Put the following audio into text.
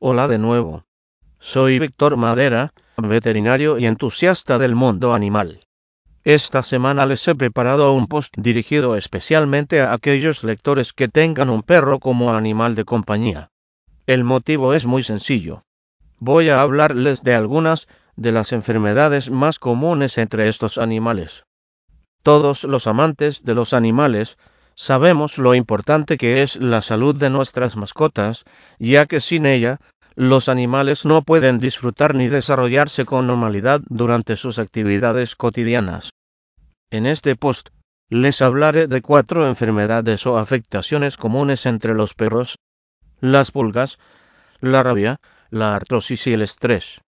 Hola de nuevo. Soy Víctor Madera, veterinario y entusiasta del mundo animal. Esta semana les he preparado un post dirigido especialmente a aquellos lectores que tengan un perro como animal de compañía. El motivo es muy sencillo. Voy a hablarles de algunas de las enfermedades más comunes entre estos animales. Todos los amantes de los animales sabemos lo importante que es la salud de nuestras mascotas, ya que sin ella los animales no pueden disfrutar ni desarrollarse con normalidad durante sus actividades cotidianas. En este post les hablaré de cuatro enfermedades o afectaciones comunes entre los perros, las pulgas, la rabia, la artrosis y el estrés.